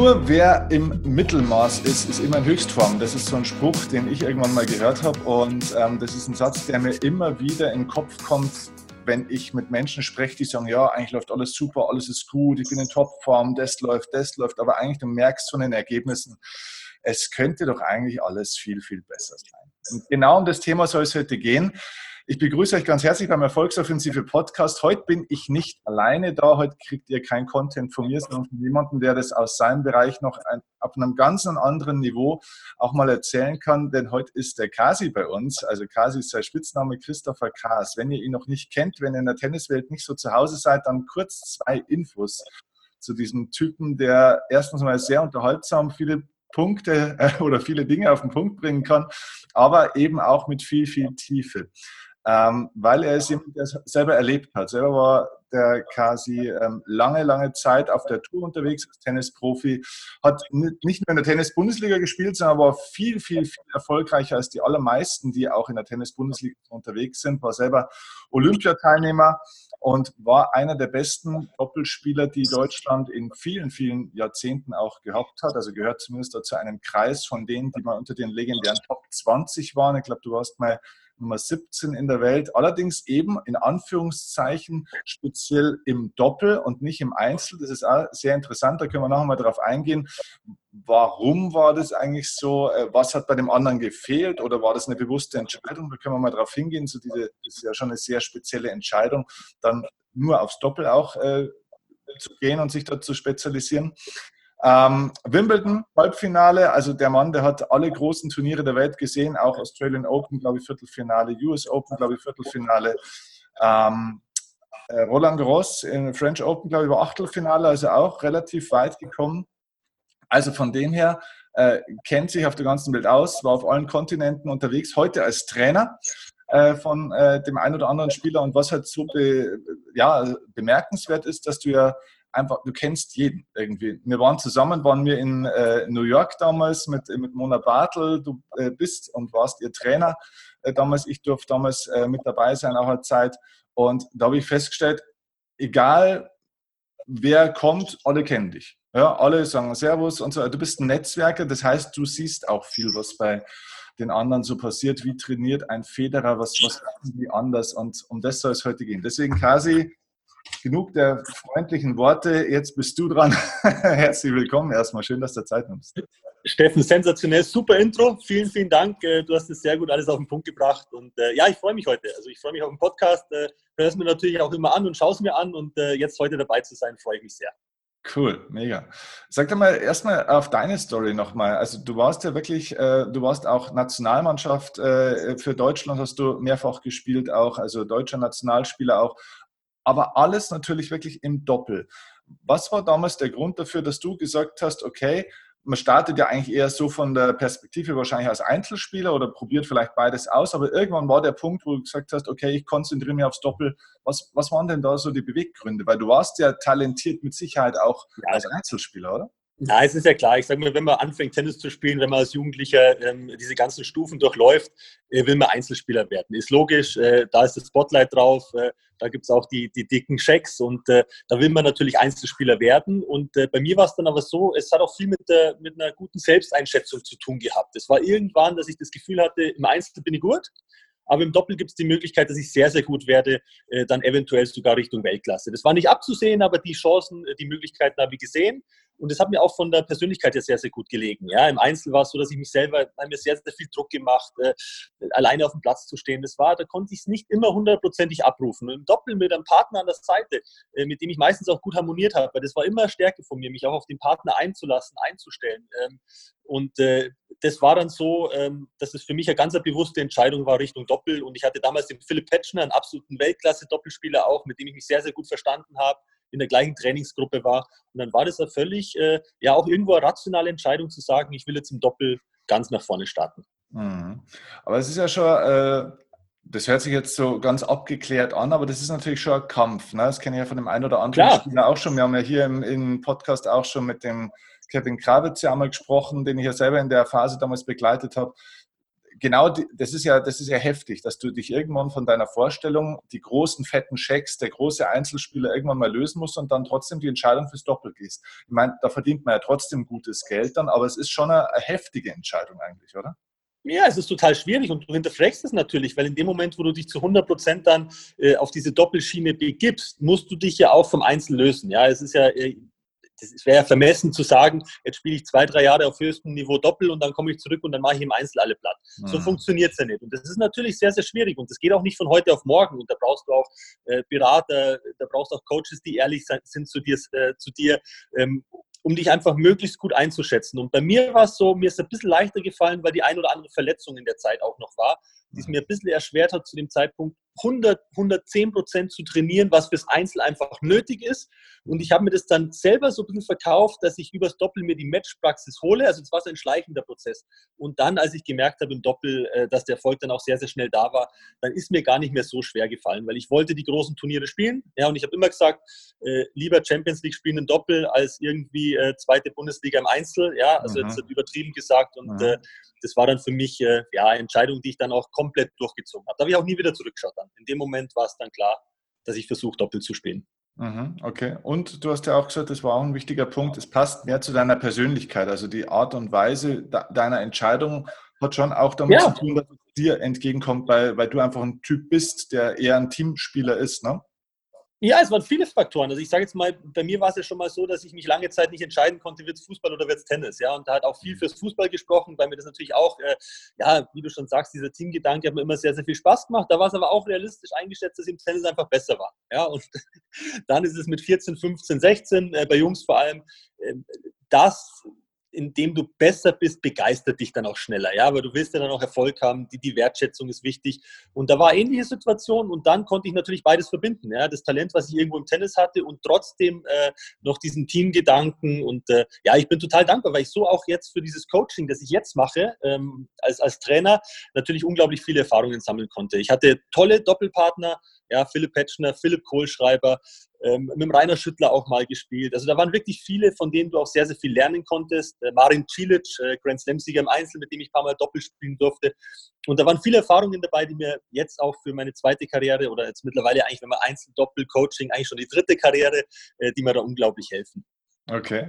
Nur wer im Mittelmaß ist, ist immer in Höchstform. Das ist so ein Spruch, den ich irgendwann mal gehört habe. Und ähm, das ist ein Satz, der mir immer wieder in den Kopf kommt, wenn ich mit Menschen spreche, die sagen, ja, eigentlich läuft alles super, alles ist gut, ich bin in Topform, das läuft, das läuft. Aber eigentlich, du merkst von den Ergebnissen, es könnte doch eigentlich alles viel, viel besser sein. Und genau um das Thema soll es heute gehen. Ich begrüße euch ganz herzlich beim Erfolgsoffensive Podcast. Heute bin ich nicht alleine da. Heute kriegt ihr kein Content von mir, sondern von jemandem, der das aus seinem Bereich noch ein, auf einem ganz anderen Niveau auch mal erzählen kann. Denn heute ist der Kasi bei uns. Also Kasi ist sein Spitzname Christopher Kaas. Wenn ihr ihn noch nicht kennt, wenn ihr in der Tenniswelt nicht so zu Hause seid, dann kurz zwei Infos zu diesem Typen, der erstens mal sehr unterhaltsam viele Punkte äh, oder viele Dinge auf den Punkt bringen kann, aber eben auch mit viel, viel Tiefe ähm, weil er es jemand, der selber erlebt hat. Selber war der quasi ähm, lange, lange Zeit auf der Tour unterwegs als Tennisprofi, hat nicht nur in der Tennis-Bundesliga gespielt, sondern war viel, viel, viel erfolgreicher als die allermeisten, die auch in der Tennis-Bundesliga unterwegs sind, war selber Olympiateilnehmer und war einer der besten Doppelspieler, die Deutschland in vielen, vielen Jahrzehnten auch gehabt hat. Also gehört zumindest zu einem Kreis von denen, die mal unter den legendären Top 20 waren. Ich glaube, du warst mal Nummer 17 in der Welt, allerdings eben in Anführungszeichen speziell im Doppel und nicht im Einzel. Das ist auch sehr interessant, da können wir nachher mal darauf eingehen. Warum war das eigentlich so? Äh, was hat bei dem anderen gefehlt oder war das eine bewusste Entscheidung? Da können wir mal darauf hingehen. So diese, das ist ja schon eine sehr spezielle Entscheidung, dann nur aufs Doppel auch äh, zu gehen und sich dort zu spezialisieren. Ähm, Wimbledon, Halbfinale, also der Mann, der hat alle großen Turniere der Welt gesehen, auch Australian Open, glaube ich, Viertelfinale, US Open, glaube ich, Viertelfinale. Ähm, äh, Roland Garros in French Open, glaube ich, war Achtelfinale, also auch relativ weit gekommen. Also von dem her äh, kennt sich auf der ganzen Welt aus, war auf allen Kontinenten unterwegs, heute als Trainer äh, von äh, dem einen oder anderen Spieler. Und was halt so be, ja, bemerkenswert ist, dass du ja einfach, du kennst jeden irgendwie. Wir waren zusammen, waren wir in äh, New York damals mit, mit Mona Bartel. Du äh, bist und warst ihr Trainer äh, damals. Ich durfte damals äh, mit dabei sein, auch eine Zeit. Und da habe ich festgestellt, egal wer kommt, alle kennen dich. Ja, alle sagen Servus und so. Du bist ein Netzwerker, das heißt, du siehst auch viel, was bei den anderen so passiert. Wie trainiert ein Federer, was, was machen die anders? Und um das soll es heute gehen. Deswegen, Kasi, genug der freundlichen Worte. Jetzt bist du dran. Herzlich willkommen erstmal. Schön, dass du Zeit nimmst. Steffen, sensationell, super Intro. Vielen, vielen Dank. Äh, du hast es sehr gut alles auf den Punkt gebracht. Und äh, ja, ich freue mich heute. Also ich freue mich auf den Podcast. Äh, Hör es mir natürlich auch immer an und schaue es mir an. Und äh, jetzt heute dabei zu sein, freue ich mich sehr. Cool, mega. Sag doch mal erstmal auf deine Story nochmal. Also du warst ja wirklich, äh, du warst auch Nationalmannschaft äh, für Deutschland, hast du mehrfach gespielt auch, also deutscher Nationalspieler auch aber alles natürlich wirklich im Doppel. Was war damals der Grund dafür, dass du gesagt hast, okay, man startet ja eigentlich eher so von der Perspektive wahrscheinlich als Einzelspieler oder probiert vielleicht beides aus, aber irgendwann war der Punkt, wo du gesagt hast, okay, ich konzentriere mich aufs Doppel. Was, was waren denn da so die Beweggründe? Weil du warst ja talentiert mit Sicherheit auch ja. als Einzelspieler, oder? Ja, es ist ja klar. Ich sage mal, wenn man anfängt, Tennis zu spielen, wenn man als Jugendlicher ähm, diese ganzen Stufen durchläuft, äh, will man Einzelspieler werden. Ist logisch, äh, da ist das Spotlight drauf, äh, da gibt es auch die, die dicken Checks und äh, da will man natürlich Einzelspieler werden. Und äh, bei mir war es dann aber so, es hat auch viel mit, der, mit einer guten Selbsteinschätzung zu tun gehabt. Es war irgendwann, dass ich das Gefühl hatte, im Einzel bin ich gut, aber im Doppel gibt es die Möglichkeit, dass ich sehr, sehr gut werde, äh, dann eventuell sogar Richtung Weltklasse. Das war nicht abzusehen, aber die Chancen, die Möglichkeiten habe ich gesehen. Und das hat mir auch von der Persönlichkeit her sehr, sehr gut gelegen. Ja, Im Einzel war es so, dass ich mich selber, mir sehr, sehr viel Druck gemacht, äh, alleine auf dem Platz zu stehen. Das war, da konnte ich es nicht immer hundertprozentig abrufen. Und im Doppel mit einem Partner an der Seite, äh, mit dem ich meistens auch gut harmoniert habe, weil das war immer Stärke von mir, mich auch auf den Partner einzulassen, einzustellen. Ähm, und äh, das war dann so, ähm, dass es für mich eine ganz bewusste Entscheidung war Richtung Doppel. Und ich hatte damals den Philipp Petschner, einen absoluten Weltklasse-Doppelspieler auch, mit dem ich mich sehr, sehr gut verstanden habe in der gleichen Trainingsgruppe war. Und dann war das eine völlig, äh, ja auch irgendwo eine rationale Entscheidung zu sagen, ich will jetzt im Doppel ganz nach vorne starten. Mhm. Aber es ist ja schon, äh, das hört sich jetzt so ganz abgeklärt an, aber das ist natürlich schon ein Kampf. Ne? Das kenne ich ja von dem einen oder anderen Klar. Spieler auch schon. Wir haben ja hier im, im Podcast auch schon mit dem Kevin Krawitz ja einmal gesprochen, den ich ja selber in der Phase damals begleitet habe genau, das ist ja, das ist ja heftig, dass du dich irgendwann von deiner Vorstellung, die großen fetten Schecks, der große Einzelspieler irgendwann mal lösen musst und dann trotzdem die Entscheidung fürs Doppel gehst. Ich meine, da verdient man ja trotzdem gutes Geld dann, aber es ist schon eine, eine heftige Entscheidung eigentlich, oder? Ja, es ist total schwierig und du hinterfragst es natürlich, weil in dem Moment, wo du dich zu 100 Prozent dann äh, auf diese Doppelschiene begibst, musst du dich ja auch vom Einzel lösen. Ja, es ist ja, äh, das wäre ja vermessen zu sagen, jetzt spiele ich zwei, drei Jahre auf höchstem Niveau Doppel und dann komme ich zurück und dann mache ich im Einzel alle platt. Mhm. So funktioniert es ja nicht. Und das ist natürlich sehr, sehr schwierig und das geht auch nicht von heute auf morgen. Und da brauchst du auch äh, Berater, da brauchst du auch Coaches, die ehrlich sind zu dir, äh, zu dir ähm, um dich einfach möglichst gut einzuschätzen. Und bei mir war es so, mir ist es ein bisschen leichter gefallen, weil die ein oder andere Verletzung in der Zeit auch noch war, die es mir ein bisschen erschwert hat, zu dem Zeitpunkt 100, 110 Prozent zu trainieren, was fürs Einzel einfach nötig ist. Und ich habe mir das dann selber so ein bisschen verkauft, dass ich übers Doppel mir die Matchpraxis hole. Also es war so ein schleichender Prozess. Und dann, als ich gemerkt habe im Doppel, äh, dass der Erfolg dann auch sehr, sehr schnell da war, dann ist mir gar nicht mehr so schwer gefallen, weil ich wollte die großen Turniere spielen. Ja, und ich habe immer gesagt, äh, lieber Champions League spielen im Doppel als irgendwie äh, zweite Bundesliga im Einzel. Ja, also mhm. jetzt übertrieben gesagt. Und mhm. das war dann für mich ja eine Entscheidung, die ich dann auch komplett durchgezogen habe. Da habe ich auch nie wieder zurückgeschaut dann. In dem Moment war es dann klar, dass ich versuche, doppelt zu spielen. Mhm, okay. Und du hast ja auch gesagt, das war auch ein wichtiger Punkt, es passt mehr zu deiner Persönlichkeit. Also die Art und Weise deiner Entscheidung hat schon auch damit ja. zu tun, dass es dir entgegenkommt, weil, weil du einfach ein Typ bist, der eher ein Teamspieler ist, ne? Ja, es waren viele Faktoren. Also ich sage jetzt mal, bei mir war es ja schon mal so, dass ich mich lange Zeit nicht entscheiden konnte, wird es Fußball oder wird es Tennis. Ja, und da hat auch viel mhm. fürs Fußball gesprochen, weil mir das natürlich auch, äh, ja, wie du schon sagst, dieser Teamgedanke hat mir immer sehr, sehr viel Spaß gemacht. Da war es aber auch realistisch eingeschätzt, dass im Tennis einfach besser war. Ja, und dann ist es mit 14, 15, 16, äh, bei Jungs vor allem, äh, das indem du besser bist, begeistert dich dann auch schneller, ja, aber du willst ja dann auch Erfolg haben, die, die Wertschätzung ist wichtig und da war ähnliche Situation und dann konnte ich natürlich beides verbinden, ja, das Talent, was ich irgendwo im Tennis hatte und trotzdem äh, noch diesen Teamgedanken und äh, ja, ich bin total dankbar, weil ich so auch jetzt für dieses Coaching, das ich jetzt mache, ähm, als, als Trainer natürlich unglaublich viele Erfahrungen sammeln konnte. Ich hatte tolle Doppelpartner, ja, Philipp Petschner, Philipp Kohlschreiber, ähm, mit dem Rainer Schüttler auch mal gespielt. Also da waren wirklich viele, von denen du auch sehr, sehr viel lernen konntest. Äh, Marin Cilic, äh, Grand Slam-Sieger im Einzel, mit dem ich ein paar Mal Doppel spielen durfte. Und da waren viele Erfahrungen dabei, die mir jetzt auch für meine zweite Karriere oder jetzt mittlerweile eigentlich, wenn man Einzel, Doppel, Coaching, eigentlich schon die dritte Karriere, äh, die mir da unglaublich helfen. Okay.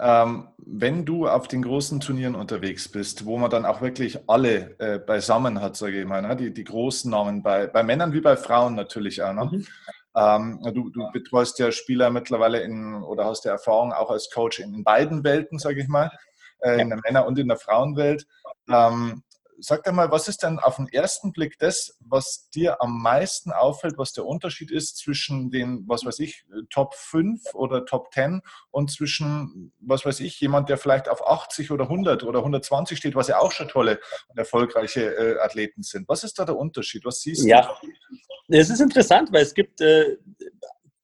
Ähm, wenn du auf den großen Turnieren unterwegs bist, wo man dann auch wirklich alle äh, beisammen hat, sage ich mal, ne? die, die großen Namen, bei, bei Männern wie bei Frauen natürlich auch. Ne? Mhm. Ähm, du, du, betreust ja Spieler mittlerweile in, oder hast ja Erfahrung auch als Coach in beiden Welten, sage ich mal, äh, in der Männer- und in der Frauenwelt. Ähm, sag dir mal, was ist denn auf den ersten Blick das, was dir am meisten auffällt, was der Unterschied ist zwischen den, was weiß ich, Top 5 oder Top 10 und zwischen, was weiß ich, jemand, der vielleicht auf 80 oder 100 oder 120 steht, was ja auch schon tolle und erfolgreiche äh, Athleten sind. Was ist da der Unterschied? Was siehst ja. du? Ja, es ist interessant, weil es gibt äh,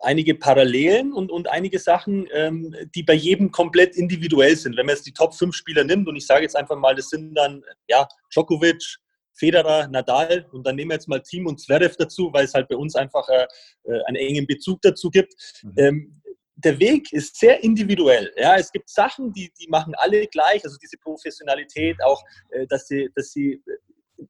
einige Parallelen und, und einige Sachen, ähm, die bei jedem komplett individuell sind. Wenn man jetzt die Top 5 Spieler nimmt und ich sage jetzt einfach mal, das sind dann ja, Djokovic, Federer, Nadal und dann nehmen wir jetzt mal Team und Zverev dazu, weil es halt bei uns einfach äh, äh, einen engen Bezug dazu gibt. Mhm. Ähm, der Weg ist sehr individuell. Ja, es gibt Sachen, die, die machen alle gleich, also diese Professionalität, auch, äh, dass sie, dass sie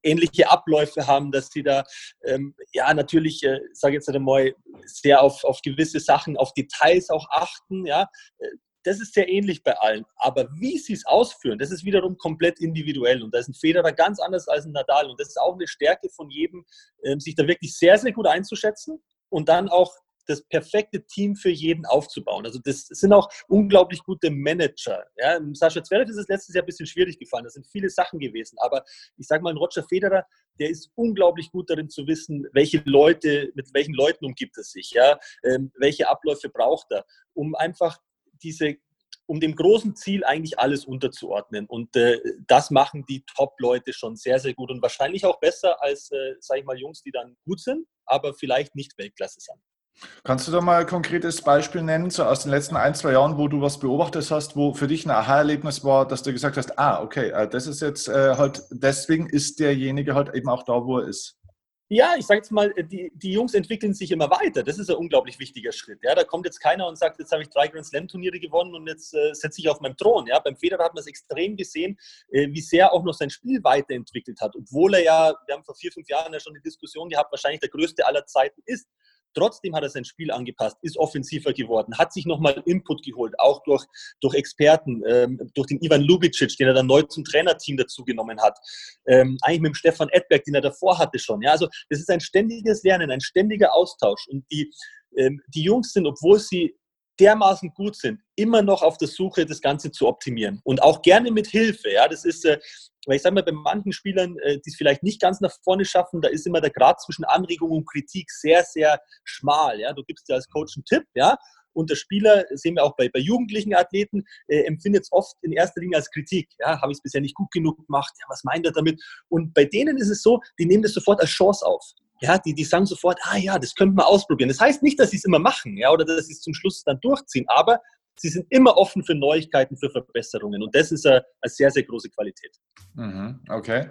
ähnliche Abläufe haben, dass sie da ähm, ja natürlich, äh, sage jetzt einmal, sehr auf, auf gewisse Sachen, auf Details auch achten. Ja, äh, das ist sehr ähnlich bei allen. Aber wie sie es ausführen, das ist wiederum komplett individuell. Und da ist ein Federer ganz anders als ein Nadal. Und das ist auch eine Stärke von jedem, ähm, sich da wirklich sehr, sehr gut einzuschätzen und dann auch das perfekte Team für jeden aufzubauen. Also das sind auch unglaublich gute Manager. Ja, Sascha Zverev ist es letztes Jahr ein bisschen schwierig gefallen. Das sind viele Sachen gewesen. Aber ich sage mal, ein Roger Federer, der ist unglaublich gut darin zu wissen, welche Leute, mit welchen Leuten umgibt er sich, ja, ähm, welche Abläufe braucht er, um einfach diese um dem großen Ziel eigentlich alles unterzuordnen. Und äh, das machen die Top-Leute schon sehr, sehr gut und wahrscheinlich auch besser als, äh, sage ich mal, Jungs, die dann gut sind, aber vielleicht nicht Weltklasse sind. Kannst du da mal ein konkretes Beispiel nennen, so aus den letzten ein, zwei Jahren, wo du was beobachtet hast, wo für dich ein Aha-Erlebnis war, dass du gesagt hast, ah, okay, äh, das ist jetzt äh, halt, deswegen ist derjenige halt eben auch da, wo er ist? ja, ich sage jetzt mal, die, die Jungs entwickeln sich immer weiter. Das ist ein unglaublich wichtiger Schritt. Ja, da kommt jetzt keiner und sagt, jetzt habe ich drei Grand Slam Turniere gewonnen und jetzt äh, setze ich auf meinem Thron. Ja, beim Federer hat man es extrem gesehen, äh, wie sehr auch noch sein Spiel weiterentwickelt hat, obwohl er ja, wir haben vor vier, fünf Jahren ja schon die Diskussion gehabt, wahrscheinlich der größte aller Zeiten ist. Trotzdem hat er sein Spiel angepasst, ist offensiver geworden, hat sich nochmal Input geholt, auch durch, durch Experten, ähm, durch den Ivan Lubicic, den er dann neu zum Trainerteam dazu genommen hat. Ähm, eigentlich mit dem Stefan Edberg, den er davor hatte schon. Ja, also das ist ein ständiges Lernen, ein ständiger Austausch. Und die, ähm, die Jungs sind, obwohl sie dermaßen gut sind, immer noch auf der Suche, das Ganze zu optimieren. Und auch gerne mit Hilfe. Ja, das ist, äh, weil ich sage mal, bei manchen Spielern, äh, die es vielleicht nicht ganz nach vorne schaffen, da ist immer der Grad zwischen Anregung und Kritik sehr, sehr schmal. Ja, du gibst dir als Coach einen Tipp, ja, und der Spieler, sehen wir auch bei, bei jugendlichen Athleten, äh, empfindet es oft in erster Linie als Kritik. Ja, habe ich es bisher nicht gut genug gemacht? Ja, was meint er damit? Und bei denen ist es so, die nehmen das sofort als Chance auf. Ja, die, die sagen sofort, ah ja, das könnte man ausprobieren. Das heißt nicht, dass sie es immer machen, ja, oder dass sie es zum Schluss dann durchziehen, aber sie sind immer offen für Neuigkeiten, für Verbesserungen. Und das ist eine, eine sehr, sehr große Qualität. Mhm, okay.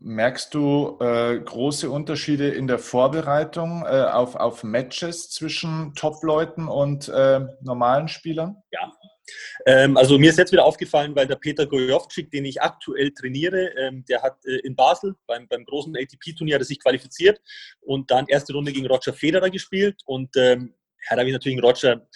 Merkst du äh, große Unterschiede in der Vorbereitung äh, auf, auf Matches zwischen Top-Leuten und äh, normalen Spielern? Ja. Ähm, also mir ist jetzt wieder aufgefallen, weil der Peter Gojovcik, den ich aktuell trainiere, ähm, der hat äh, in Basel beim, beim großen ATP-Turnier sich qualifiziert und dann erste Runde gegen Roger Federer gespielt und ähm, ja, da habe ich natürlich Roger,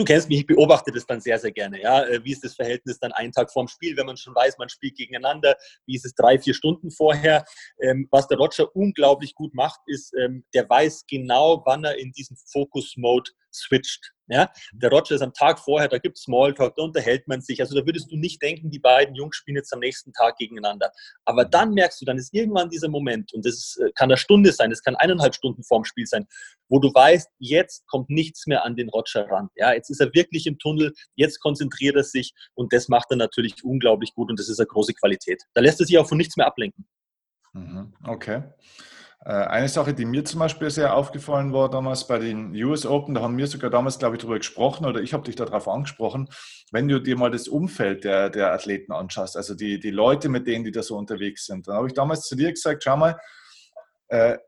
du kennst mich, ich beobachte das dann sehr, sehr gerne. Ja? Äh, wie ist das Verhältnis dann einen Tag vorm Spiel, wenn man schon weiß, man spielt gegeneinander? Wie ist es drei, vier Stunden vorher? Ähm, was der Roger unglaublich gut macht, ist, ähm, der weiß genau, wann er in diesen Focus-Mode switcht. Ja? Der Roger ist am Tag vorher, da gibt es Smalltalk, da unterhält man sich. Also da würdest du nicht denken, die beiden Jungs spielen jetzt am nächsten Tag gegeneinander. Aber dann merkst du, dann ist irgendwann dieser Moment, und das äh, kann eine Stunde sein, es kann eineinhalb Stunden vorm Spiel sein, wo du weißt, jetzt kommt nichts mehr an den Roger ran. Ja, jetzt ist er wirklich im Tunnel, jetzt konzentriert er sich und das macht er natürlich unglaublich gut und das ist eine große Qualität. Da lässt er sich auch von nichts mehr ablenken. Mhm. Okay. Äh, eine Sache, die mir zum Beispiel sehr aufgefallen war damals bei den US Open, da haben wir sogar damals, glaube ich, darüber gesprochen oder ich habe dich darauf angesprochen, wenn du dir mal das Umfeld der, der Athleten anschaust, also die, die Leute, mit denen die da so unterwegs sind, dann habe ich damals zu dir gesagt, schau mal, äh,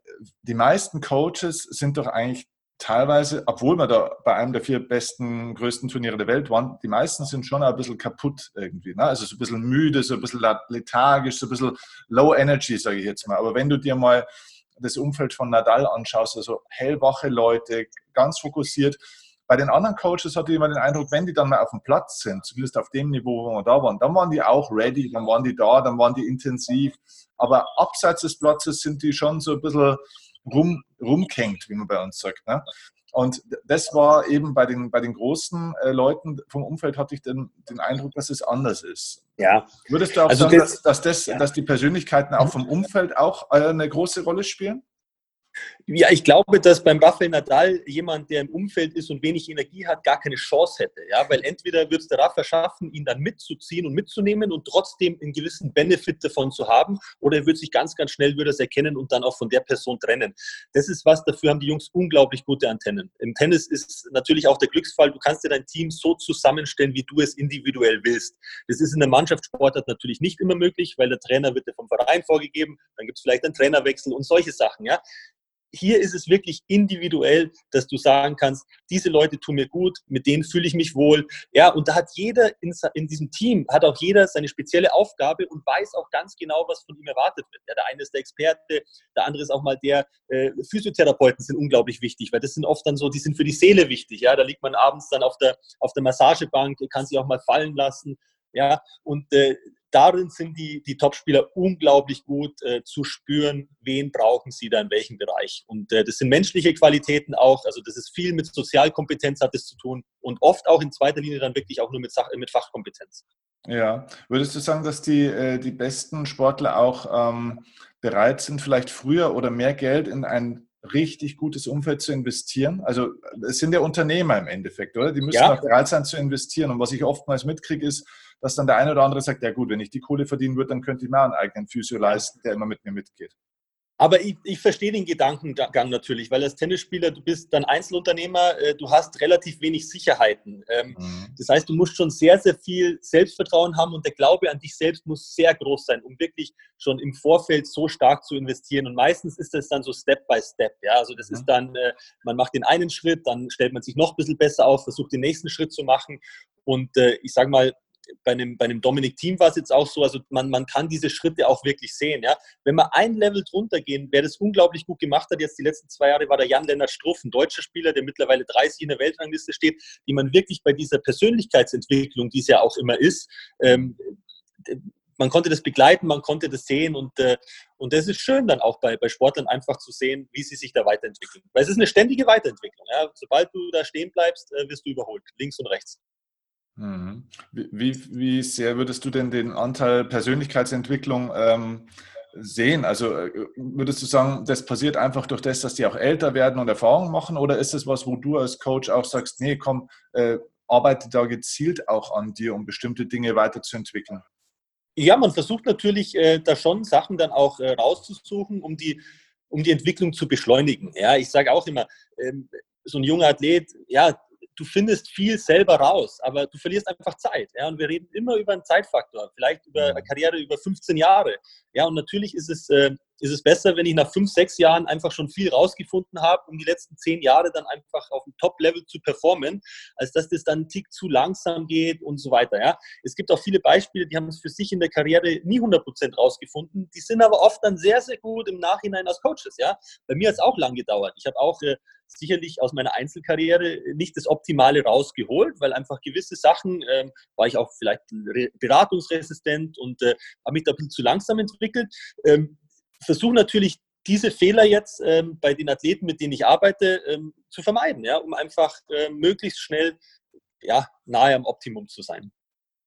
die meisten Coaches sind doch eigentlich teilweise, obwohl wir da bei einem der vier besten, größten Turniere der Welt waren, die meisten sind schon ein bisschen kaputt irgendwie. Ne? Also so ein bisschen müde, so ein bisschen lethargisch, so ein bisschen low energy, sage ich jetzt mal. Aber wenn du dir mal das Umfeld von Nadal anschaust, also hellwache Leute, ganz fokussiert. Bei den anderen Coaches hatte ich immer den Eindruck, wenn die dann mal auf dem Platz sind, zumindest auf dem Niveau, wo wir da waren, dann waren die auch ready, dann waren die da, dann waren die intensiv. Aber abseits des Platzes sind die schon so ein bisschen rum, rumkenkt, wie man bei uns sagt. Ne? Und das war eben bei den, bei den großen äh, Leuten vom Umfeld hatte ich den, den Eindruck, dass es anders ist. Ja. Würdest du auch also sagen, das, dass, dass, das, ja. dass die Persönlichkeiten auch vom Umfeld auch äh, eine große Rolle spielen? Ja, ich glaube, dass beim Rafael Nadal jemand, der im Umfeld ist und wenig Energie hat, gar keine Chance hätte. Ja, weil entweder wird es der Rafa schaffen, ihn dann mitzuziehen und mitzunehmen und trotzdem einen gewissen Benefit davon zu haben, oder er wird sich ganz, ganz schnell würde erkennen und dann auch von der Person trennen. Das ist was, dafür haben die Jungs unglaublich gute Antennen. Im Tennis ist natürlich auch der Glücksfall, du kannst dir dein Team so zusammenstellen, wie du es individuell willst. Das ist in der Mannschaftssportart natürlich nicht immer möglich, weil der Trainer wird dir vom Verein vorgegeben, dann gibt es vielleicht einen Trainerwechsel und solche Sachen. Ja? Hier ist es wirklich individuell, dass du sagen kannst, diese Leute tun mir gut, mit denen fühle ich mich wohl. Ja, und da hat jeder in, in, diesem Team, hat auch jeder seine spezielle Aufgabe und weiß auch ganz genau, was von ihm erwartet wird. Ja, der eine ist der Experte, der andere ist auch mal der, äh, Physiotherapeuten sind unglaublich wichtig, weil das sind oft dann so, die sind für die Seele wichtig. Ja, da liegt man abends dann auf der, auf der Massagebank, kann sich auch mal fallen lassen. Ja, und äh, darin sind die, die Topspieler unglaublich gut äh, zu spüren, wen brauchen sie da in welchem Bereich. Und äh, das sind menschliche Qualitäten auch, also das ist viel mit Sozialkompetenz hat es zu tun und oft auch in zweiter Linie dann wirklich auch nur mit, Sach mit Fachkompetenz. Ja, würdest du sagen, dass die, äh, die besten Sportler auch ähm, bereit sind, vielleicht früher oder mehr Geld in ein richtig gutes Umfeld zu investieren? Also es sind ja Unternehmer im Endeffekt, oder? Die müssen ja. auch bereit sein zu investieren. Und was ich oftmals mitkriege, ist, dass dann der eine oder andere sagt, ja gut, wenn ich die Kohle verdienen würde, dann könnte ich mir einen eigenen Physio leisten, der immer mit mir mitgeht. Aber ich, ich verstehe den Gedankengang natürlich, weil als Tennisspieler, du bist dann Einzelunternehmer, äh, du hast relativ wenig Sicherheiten. Ähm, mhm. Das heißt, du musst schon sehr, sehr viel Selbstvertrauen haben und der Glaube an dich selbst muss sehr groß sein, um wirklich schon im Vorfeld so stark zu investieren. Und meistens ist das dann so Step by Step. Ja? Also das mhm. ist dann, äh, man macht den einen Schritt, dann stellt man sich noch ein bisschen besser auf, versucht den nächsten Schritt zu machen. Und äh, ich sage mal, bei einem, bei einem Dominik Team war es jetzt auch so, also man, man kann diese Schritte auch wirklich sehen. Ja? Wenn wir ein Level drunter gehen, wer das unglaublich gut gemacht hat, jetzt die letzten zwei Jahre, war der Jan-Lennart Struff, ein deutscher Spieler, der mittlerweile 30 in der Weltrangliste steht, die man wirklich bei dieser Persönlichkeitsentwicklung, die es ja auch immer ist, ähm, man konnte das begleiten, man konnte das sehen und, äh, und das ist schön dann auch bei, bei Sportlern einfach zu sehen, wie sie sich da weiterentwickeln. Weil es ist eine ständige Weiterentwicklung. Ja? Sobald du da stehen bleibst, äh, wirst du überholt, links und rechts. Mhm. Wie, wie sehr würdest du denn den Anteil Persönlichkeitsentwicklung ähm, sehen? Also äh, würdest du sagen, das passiert einfach durch das, dass die auch älter werden und Erfahrungen machen? Oder ist es was, wo du als Coach auch sagst, nee, komm, äh, arbeite da gezielt auch an dir, um bestimmte Dinge weiterzuentwickeln? Ja, man versucht natürlich äh, da schon Sachen dann auch äh, rauszusuchen, um die, um die Entwicklung zu beschleunigen. Ja, ich sage auch immer, ähm, so ein junger Athlet, ja, du findest viel selber raus, aber du verlierst einfach Zeit. Ja? Und wir reden immer über einen Zeitfaktor, vielleicht über eine Karriere über 15 Jahre. Ja, und natürlich ist es, äh, ist es besser, wenn ich nach fünf, sechs Jahren einfach schon viel rausgefunden habe, um die letzten zehn Jahre dann einfach auf dem Top-Level zu performen, als dass das dann einen Tick zu langsam geht und so weiter. Ja? Es gibt auch viele Beispiele, die haben es für sich in der Karriere nie 100% rausgefunden, die sind aber oft dann sehr, sehr gut im Nachhinein als Coaches. Ja? Bei mir hat es auch lang gedauert. Ich habe auch äh, sicherlich aus meiner Einzelkarriere nicht das Optimale rausgeholt, weil einfach gewisse Sachen ähm, war ich auch vielleicht beratungsresistent und äh, habe mich da ein bisschen zu langsam entwickelt. Ähm, Versuche natürlich diese Fehler jetzt ähm, bei den Athleten, mit denen ich arbeite, ähm, zu vermeiden, ja, um einfach äh, möglichst schnell ja, nahe am Optimum zu sein.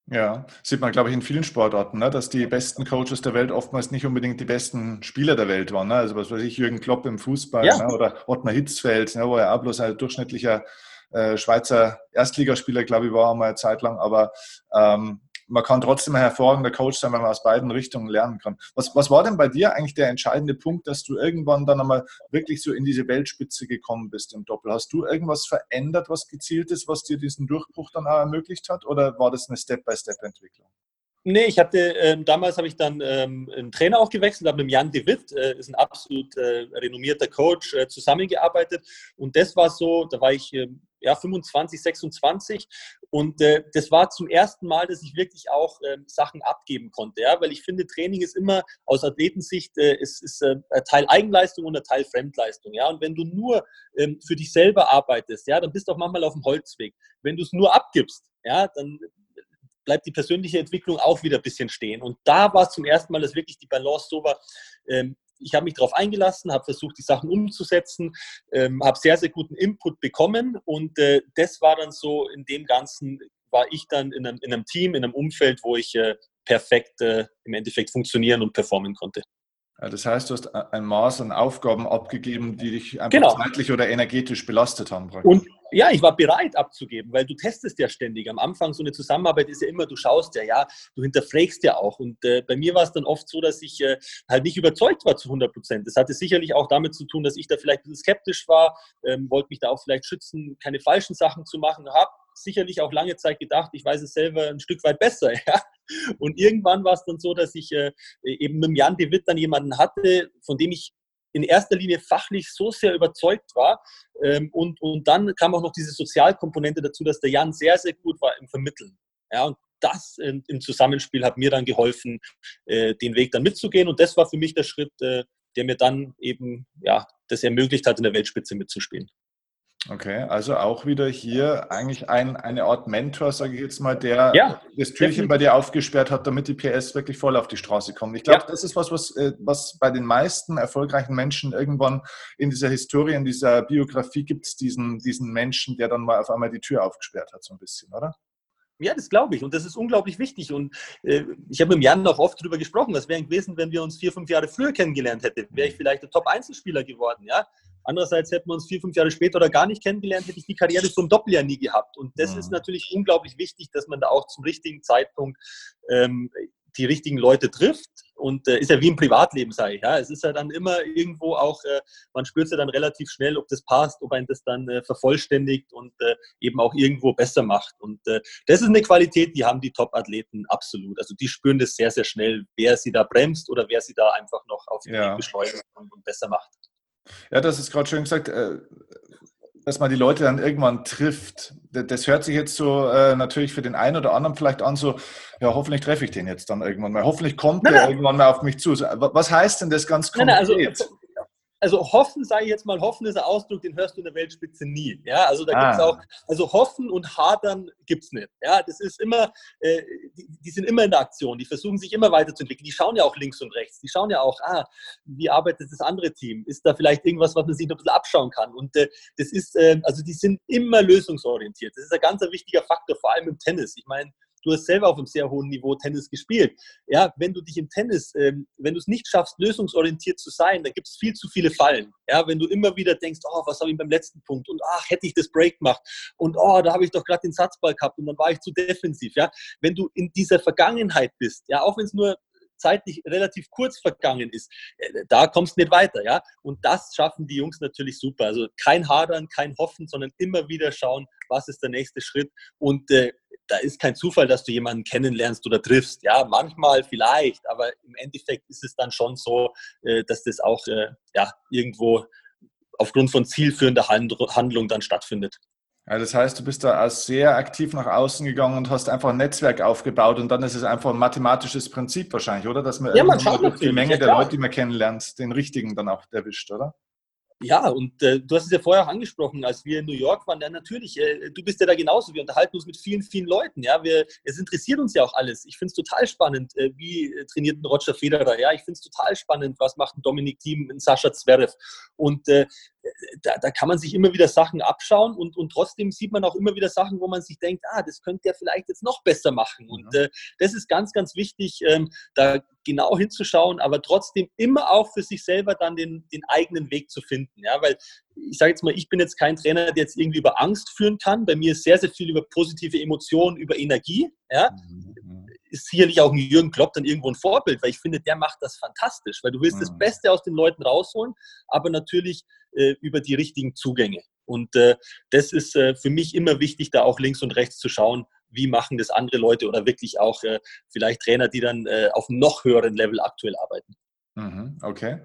Ja, sieht man, glaube ich, in vielen Sportarten, ne? dass die besten Coaches der Welt oftmals nicht unbedingt die besten Spieler der Welt waren. Ne? Also was weiß ich, Jürgen Klopp im Fußball ja. ne? oder Ottmar Hitzfeld, ne? wo er auch bloß ein durchschnittlicher äh, Schweizer Erstligaspieler, glaube ich, war einmal eine Zeit lang. Aber ähm, man kann trotzdem ein hervorragender Coach sein, wenn man aus beiden Richtungen lernen kann. Was, was war denn bei dir eigentlich der entscheidende Punkt, dass du irgendwann dann einmal wirklich so in diese Weltspitze gekommen bist im Doppel? Hast du irgendwas verändert, was gezielt ist, was dir diesen Durchbruch dann auch ermöglicht hat? Oder war das eine Step-by-Step-Entwicklung? Nee, ich hatte, ähm, damals habe ich dann ähm, einen Trainer auch gewechselt, habe mit Jan de Witt, äh, ist ein absolut äh, renommierter Coach, äh, zusammengearbeitet. Und das war so, da war ich ähm, ja, 25, 26 und äh, das war zum ersten Mal, dass ich wirklich auch ähm, Sachen abgeben konnte, ja, weil ich finde, Training ist immer aus Athletensicht, äh, ist, ist äh, Teil Eigenleistung und Teil Fremdleistung, ja, und wenn du nur ähm, für dich selber arbeitest, ja, dann bist du auch manchmal auf dem Holzweg. Wenn du es nur abgibst, ja, dann bleibt die persönliche Entwicklung auch wieder ein bisschen stehen. Und da war es zum ersten Mal, dass wirklich die Balance so war. Ähm, ich habe mich darauf eingelassen, habe versucht, die Sachen umzusetzen, ähm, habe sehr, sehr guten Input bekommen und äh, das war dann so, in dem Ganzen war ich dann in einem, in einem Team, in einem Umfeld, wo ich äh, perfekt äh, im Endeffekt funktionieren und performen konnte. Das heißt, du hast ein Maß an Aufgaben abgegeben, die dich einfach genau. zeitlich oder energetisch belastet haben. Praktisch. Und ja, ich war bereit abzugeben, weil du testest ja ständig. Am Anfang so eine Zusammenarbeit ist ja immer, du schaust ja, ja, du hinterfragst ja auch. Und äh, bei mir war es dann oft so, dass ich äh, halt nicht überzeugt war zu 100 Prozent. Das hatte sicherlich auch damit zu tun, dass ich da vielleicht ein bisschen skeptisch war, ähm, wollte mich da auch vielleicht schützen, keine falschen Sachen zu machen, habe sicherlich auch lange Zeit gedacht, ich weiß es selber ein Stück weit besser. Ja? Und irgendwann war es dann so, dass ich äh, eben mit Jan de Witt dann jemanden hatte, von dem ich in erster Linie fachlich so sehr überzeugt war. Ähm, und, und dann kam auch noch diese Sozialkomponente dazu, dass der Jan sehr, sehr gut war im Vermitteln. Ja, und das im Zusammenspiel hat mir dann geholfen, äh, den Weg dann mitzugehen. Und das war für mich der Schritt, äh, der mir dann eben ja, das ermöglicht hat, in der Weltspitze mitzuspielen. Okay, also auch wieder hier eigentlich ein, eine Art Mentor, sage ich jetzt mal, der ja, das Türchen definitiv. bei dir aufgesperrt hat, damit die PS wirklich voll auf die Straße kommen. Ich glaube, ja. das ist was, was, äh, was bei den meisten erfolgreichen Menschen irgendwann in dieser Historie, in dieser Biografie gibt es diesen, diesen Menschen, der dann mal auf einmal die Tür aufgesperrt hat, so ein bisschen, oder? Ja, das glaube ich. Und das ist unglaublich wichtig. Und äh, ich habe mit Jan auch oft darüber gesprochen, was wäre gewesen, wenn wir uns vier, fünf Jahre früher kennengelernt hätten. Wäre ich vielleicht der Top-Einzelspieler geworden, ja? Andererseits hätten wir uns vier, fünf Jahre später oder gar nicht kennengelernt, hätte ich die Karriere zum Doppeljahr nie gehabt. Und das mhm. ist natürlich unglaublich wichtig, dass man da auch zum richtigen Zeitpunkt ähm, die richtigen Leute trifft und äh, ist ja wie im Privatleben, sage ich. Ja. Es ist ja dann immer irgendwo auch, äh, man spürt ja dann relativ schnell, ob das passt, ob ein das dann äh, vervollständigt und äh, eben auch irgendwo besser macht. Und äh, das ist eine Qualität, die haben die Top-Athleten absolut. Also die spüren das sehr, sehr schnell, wer sie da bremst oder wer sie da einfach noch auf den ja. Weg beschleunigt und, und besser macht. Ja, das ist gerade schön gesagt. Äh, dass man die Leute dann irgendwann trifft. Das hört sich jetzt so äh, natürlich für den einen oder anderen vielleicht an, so, ja, hoffentlich treffe ich den jetzt dann irgendwann mal. Hoffentlich kommt nein, der nein. irgendwann mal auf mich zu. Was heißt denn das ganz konkret? Nein, also, also hoffen, sage ich jetzt mal, hoffen ist ein Ausdruck, den hörst du in der Weltspitze nie. Ja, also da ah. gibt es auch, also hoffen und hadern gibt es nicht. Ja, das ist immer, äh, die, die, sind immer in der Aktion, die versuchen sich immer weiterzuentwickeln. Die schauen ja auch links und rechts. Die schauen ja auch, ah, wie arbeitet das andere Team? Ist da vielleicht irgendwas, was man sich noch ein bisschen abschauen kann? Und äh, das ist, äh, also die sind immer lösungsorientiert. Das ist ein ganz wichtiger Faktor, vor allem im Tennis. Ich meine, du hast selber auf einem sehr hohen Niveau Tennis gespielt. Ja, wenn du dich im Tennis, ähm, wenn du es nicht schaffst, lösungsorientiert zu sein, dann gibt es viel zu viele Fallen. Ja, wenn du immer wieder denkst, oh, was habe ich beim letzten Punkt und ach, hätte ich das Break gemacht und oh, da habe ich doch gerade den Satzball gehabt und dann war ich zu defensiv. Ja, wenn du in dieser Vergangenheit bist, ja, auch wenn es nur zeitlich relativ kurz vergangen ist, äh, da kommst du nicht weiter, ja. Und das schaffen die Jungs natürlich super. Also kein Hadern, kein Hoffen, sondern immer wieder schauen, was ist der nächste Schritt. Und äh, da ist kein Zufall, dass du jemanden kennenlernst oder triffst. Ja, manchmal vielleicht, aber im Endeffekt ist es dann schon so, äh, dass das auch äh, ja, irgendwo aufgrund von zielführender Handlung dann stattfindet. Ja, das heißt, du bist da sehr aktiv nach außen gegangen und hast einfach ein Netzwerk aufgebaut und dann ist es einfach ein mathematisches Prinzip wahrscheinlich, oder? Dass man, ja, man durch die Menge der Leute, die man kennenlernt, den richtigen dann auch erwischt, oder? Ja, und äh, du hast es ja vorher auch angesprochen, als wir in New York waren, ja natürlich, äh, du bist ja da genauso, wir unterhalten uns mit vielen, vielen Leuten, ja, wir, es interessiert uns ja auch alles. Ich finde es total spannend, äh, wie trainiert ein Roger Federer, ja, ich finde es total spannend, was macht ein Dominik Thiem, ein Sascha Zverev? Und äh, da, da, kann man sich immer wieder Sachen abschauen und, und trotzdem sieht man auch immer wieder Sachen, wo man sich denkt, ah, das könnte der vielleicht jetzt noch besser machen. Und äh, das ist ganz, ganz wichtig, ähm, da genau hinzuschauen, aber trotzdem immer auch für sich selber dann den, den eigenen Weg zu finden. Ja, weil ich sage jetzt mal, ich bin jetzt kein Trainer, der jetzt irgendwie über Angst führen kann. Bei mir ist sehr, sehr viel über positive Emotionen, über Energie. Ja. Mhm ist sicherlich auch ein Jürgen Klopp dann irgendwo ein Vorbild, weil ich finde, der macht das fantastisch, weil du willst mhm. das Beste aus den Leuten rausholen, aber natürlich äh, über die richtigen Zugänge. Und äh, das ist äh, für mich immer wichtig, da auch links und rechts zu schauen, wie machen das andere Leute oder wirklich auch äh, vielleicht Trainer, die dann äh, auf noch höheren Level aktuell arbeiten. Mhm, okay.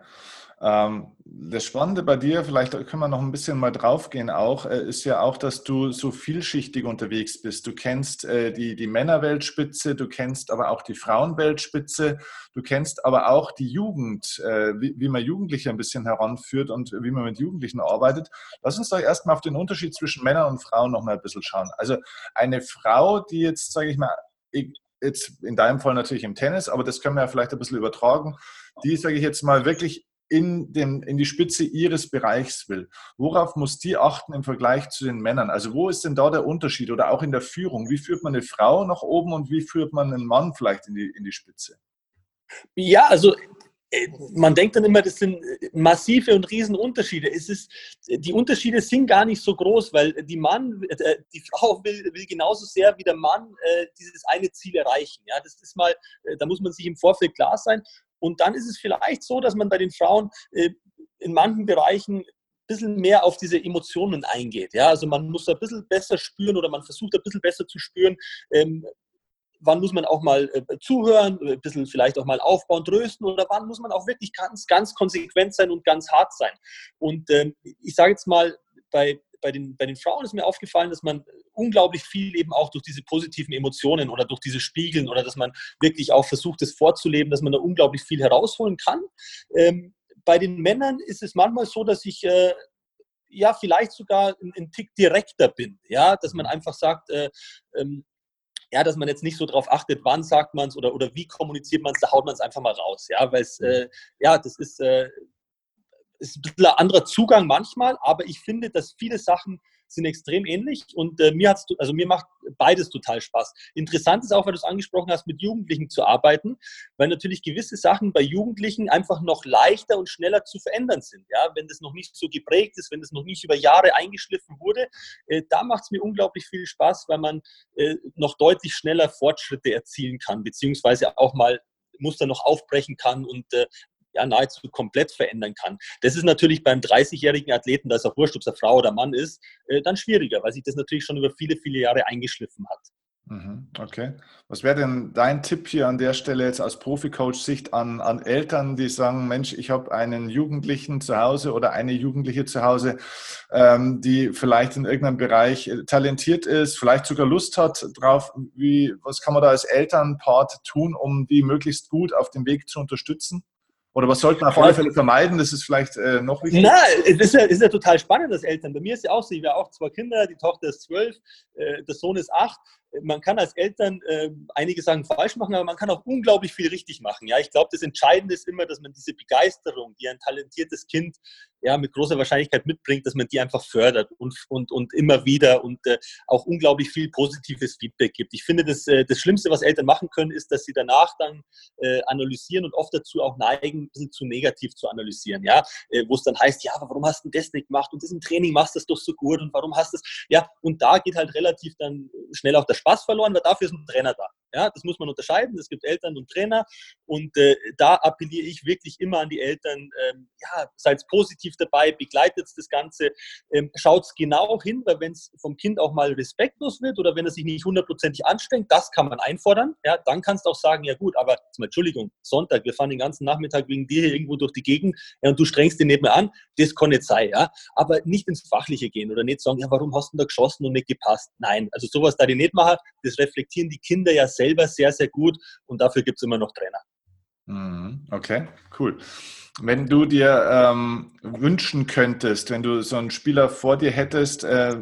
Ähm, das Spannende bei dir, vielleicht können wir noch ein bisschen mal draufgehen auch, äh, ist ja auch, dass du so vielschichtig unterwegs bist. Du kennst äh, die, die Männerweltspitze, du kennst aber auch die Frauenweltspitze, du kennst aber auch die Jugend, äh, wie, wie man Jugendliche ein bisschen heranführt und wie man mit Jugendlichen arbeitet. Lass uns doch erstmal auf den Unterschied zwischen Männern und Frauen noch mal ein bisschen schauen. Also eine Frau, die jetzt, sage ich mal, jetzt in deinem Fall natürlich im Tennis, aber das können wir ja vielleicht ein bisschen übertragen, die, sage ich jetzt mal, wirklich in, den, in die Spitze ihres Bereichs will. Worauf muss die achten im Vergleich zu den Männern? Also wo ist denn da der Unterschied oder auch in der Führung? Wie führt man eine Frau nach oben und wie führt man einen Mann vielleicht in die, in die Spitze? Ja, also äh, man denkt dann immer, das sind massive und riesen Unterschiede. Es ist, die Unterschiede sind gar nicht so groß, weil die Mann, äh, die Frau will, will genauso sehr wie der Mann äh, dieses eine Ziel erreichen. Ja, das ist mal, da muss man sich im Vorfeld klar sein. Und dann ist es vielleicht so, dass man bei den Frauen äh, in manchen Bereichen ein bisschen mehr auf diese Emotionen eingeht. Ja? Also man muss ein bisschen besser spüren oder man versucht ein bisschen besser zu spüren, ähm, wann muss man auch mal äh, zuhören, ein bisschen vielleicht auch mal aufbauen, trösten oder wann muss man auch wirklich ganz, ganz konsequent sein und ganz hart sein. Und ähm, ich sage jetzt mal, bei, bei, den, bei den Frauen ist mir aufgefallen, dass man unglaublich viel eben auch durch diese positiven Emotionen oder durch diese Spiegeln oder dass man wirklich auch versucht, es vorzuleben, dass man da unglaublich viel herausholen kann. Ähm, bei den Männern ist es manchmal so, dass ich äh, ja vielleicht sogar ein, Tick direkter bin, ja, dass man einfach sagt, äh, ähm, ja, dass man jetzt nicht so darauf achtet, wann sagt man es oder, oder wie kommuniziert man es, da haut man es einfach mal raus, ja, weil es, äh, ja, das ist, äh, ist ein bisschen ein anderer Zugang manchmal, aber ich finde, dass viele Sachen sind extrem ähnlich und äh, mir hat's, also mir macht beides total Spaß. Interessant ist auch, weil du es angesprochen hast, mit Jugendlichen zu arbeiten, weil natürlich gewisse Sachen bei Jugendlichen einfach noch leichter und schneller zu verändern sind. Ja, wenn das noch nicht so geprägt ist, wenn das noch nicht über Jahre eingeschliffen wurde, äh, da macht es mir unglaublich viel Spaß, weil man äh, noch deutlich schneller Fortschritte erzielen kann, beziehungsweise auch mal Muster noch aufbrechen kann und äh, ja, nahezu komplett verändern kann. Das ist natürlich beim 30-jährigen Athleten, da ist auch wurscht, ob es eine Frau oder Mann ist, äh, dann schwieriger, weil sich das natürlich schon über viele, viele Jahre eingeschliffen hat. Mhm, okay. Was wäre denn dein Tipp hier an der Stelle jetzt aus Profi-Coach-Sicht an, an Eltern, die sagen, Mensch, ich habe einen Jugendlichen zu Hause oder eine Jugendliche zu Hause, ähm, die vielleicht in irgendeinem Bereich äh, talentiert ist, vielleicht sogar Lust hat drauf. Wie, was kann man da als Elternpart tun, um die möglichst gut auf dem Weg zu unterstützen? Oder was sollte man auf alle Fälle vermeiden? Das ist vielleicht äh, noch wichtiger. Na, es ist, ja, ist ja total spannend, als Eltern. Bei mir ist ja auch so, ich habe auch zwei Kinder, die Tochter ist zwölf, äh, der Sohn ist acht man kann als Eltern äh, einige Sachen falsch machen, aber man kann auch unglaublich viel richtig machen. Ja, ich glaube, das Entscheidende ist immer, dass man diese Begeisterung, die ein talentiertes Kind ja mit großer Wahrscheinlichkeit mitbringt, dass man die einfach fördert und, und, und immer wieder und äh, auch unglaublich viel positives Feedback gibt. Ich finde, das, äh, das Schlimmste, was Eltern machen können, ist, dass sie danach dann äh, analysieren und oft dazu auch neigen, ein bisschen zu negativ zu analysieren. Ja, äh, wo es dann heißt, ja, warum hast du das nicht gemacht und das im Training machst du das doch so gut und warum hast du das? Ja, und da geht halt relativ dann schnell auch der Spaß verloren, weil dafür ist ein Trainer da. Ja, das muss man unterscheiden. Es gibt Eltern und Trainer und äh, da appelliere ich wirklich immer an die Eltern, ähm, ja, seid positiv dabei, begleitet das Ganze, ähm, schaut genau hin, weil wenn es vom Kind auch mal respektlos wird oder wenn er sich nicht hundertprozentig anstrengt, das kann man einfordern. Ja, dann kannst du auch sagen, ja gut, aber mal, Entschuldigung, Sonntag, wir fahren den ganzen Nachmittag wegen dir hier irgendwo durch die Gegend ja, und du strengst den nicht mehr an, das kann nicht sein, ja, aber nicht ins Fachliche gehen oder nicht sagen, ja, warum hast du da geschossen und nicht gepasst? Nein, also sowas da die nicht machen, das reflektieren die Kinder ja selber sehr, sehr gut und dafür gibt es immer noch Trainer. Mhm. Okay, cool. Wenn du dir ähm, wünschen könntest, wenn du so einen Spieler vor dir hättest äh,